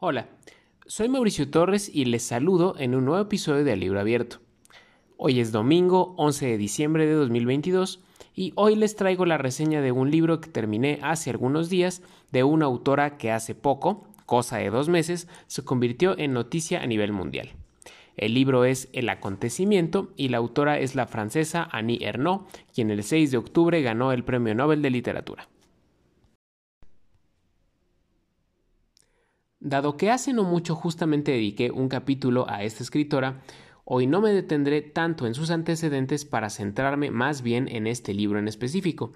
Hola, soy Mauricio Torres y les saludo en un nuevo episodio de Libro Abierto. Hoy es domingo 11 de diciembre de 2022 y hoy les traigo la reseña de un libro que terminé hace algunos días de una autora que hace poco, cosa de dos meses, se convirtió en noticia a nivel mundial. El libro es El acontecimiento y la autora es la francesa Annie Ernaux, quien el 6 de octubre ganó el Premio Nobel de Literatura. Dado que hace no mucho justamente dediqué un capítulo a esta escritora, hoy no me detendré tanto en sus antecedentes para centrarme más bien en este libro en específico.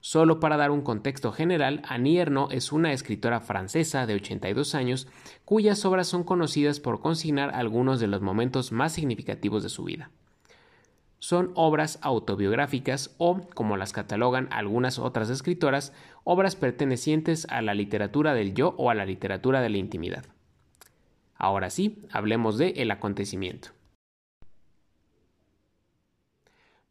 Solo para dar un contexto general, Annie Ernaux es una escritora francesa de 82 años cuyas obras son conocidas por consignar algunos de los momentos más significativos de su vida son obras autobiográficas o, como las catalogan algunas otras escritoras, obras pertenecientes a la literatura del yo o a la literatura de la intimidad. Ahora sí, hablemos de el acontecimiento.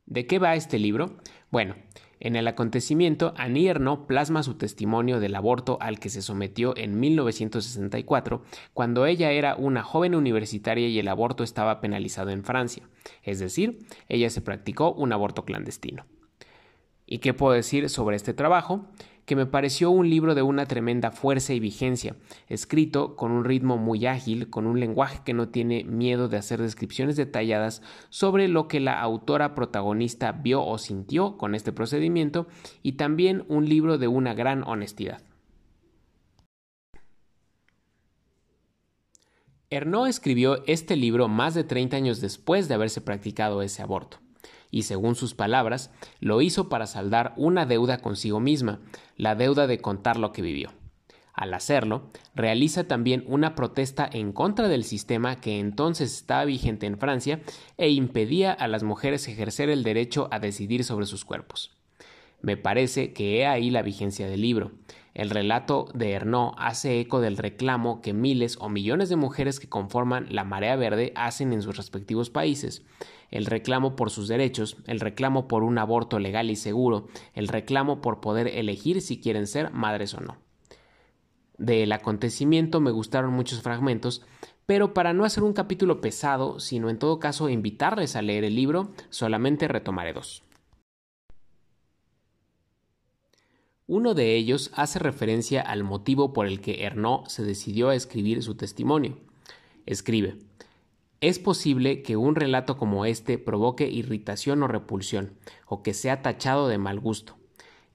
¿De qué va este libro? Bueno, en el acontecimiento, Annie plasma su testimonio del aborto al que se sometió en 1964, cuando ella era una joven universitaria y el aborto estaba penalizado en Francia, es decir, ella se practicó un aborto clandestino. ¿Y qué puedo decir sobre este trabajo? Que me pareció un libro de una tremenda fuerza y vigencia, escrito con un ritmo muy ágil, con un lenguaje que no tiene miedo de hacer descripciones detalladas sobre lo que la autora protagonista vio o sintió con este procedimiento, y también un libro de una gran honestidad. Ernaud escribió este libro más de 30 años después de haberse practicado ese aborto y según sus palabras, lo hizo para saldar una deuda consigo misma, la deuda de contar lo que vivió. Al hacerlo, realiza también una protesta en contra del sistema que entonces estaba vigente en Francia e impedía a las mujeres ejercer el derecho a decidir sobre sus cuerpos. Me parece que he ahí la vigencia del libro. El relato de Ernaud hace eco del reclamo que miles o millones de mujeres que conforman la marea verde hacen en sus respectivos países. El reclamo por sus derechos, el reclamo por un aborto legal y seguro, el reclamo por poder elegir si quieren ser madres o no. Del acontecimiento me gustaron muchos fragmentos, pero para no hacer un capítulo pesado, sino en todo caso invitarles a leer el libro, solamente retomaré dos. Uno de ellos hace referencia al motivo por el que Ernaud se decidió a escribir su testimonio. Escribe, es posible que un relato como este provoque irritación o repulsión, o que sea tachado de mal gusto.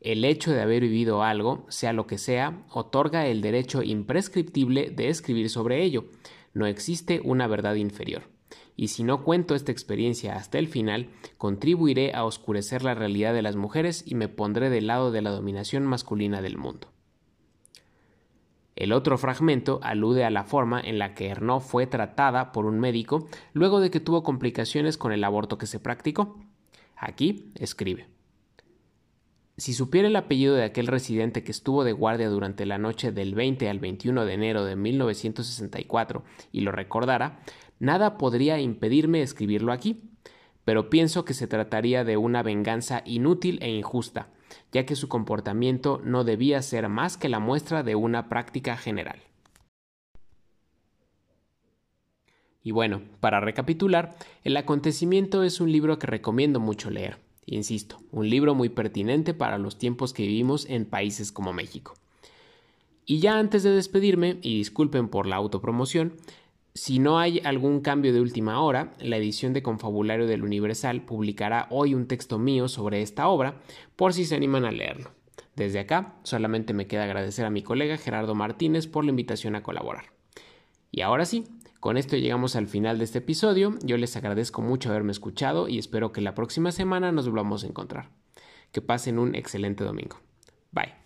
El hecho de haber vivido algo, sea lo que sea, otorga el derecho imprescriptible de escribir sobre ello. No existe una verdad inferior y si no cuento esta experiencia hasta el final, contribuiré a oscurecer la realidad de las mujeres y me pondré del lado de la dominación masculina del mundo. El otro fragmento alude a la forma en la que Ernaud fue tratada por un médico luego de que tuvo complicaciones con el aborto que se practicó. Aquí escribe. Si supiera el apellido de aquel residente que estuvo de guardia durante la noche del 20 al 21 de enero de 1964 y lo recordara, Nada podría impedirme escribirlo aquí, pero pienso que se trataría de una venganza inútil e injusta, ya que su comportamiento no debía ser más que la muestra de una práctica general. Y bueno, para recapitular, El acontecimiento es un libro que recomiendo mucho leer. Insisto, un libro muy pertinente para los tiempos que vivimos en países como México. Y ya antes de despedirme, y disculpen por la autopromoción, si no hay algún cambio de última hora, la edición de Confabulario del Universal publicará hoy un texto mío sobre esta obra, por si se animan a leerlo. Desde acá, solamente me queda agradecer a mi colega Gerardo Martínez por la invitación a colaborar. Y ahora sí, con esto llegamos al final de este episodio. Yo les agradezco mucho haberme escuchado y espero que la próxima semana nos volvamos a encontrar. Que pasen un excelente domingo. Bye.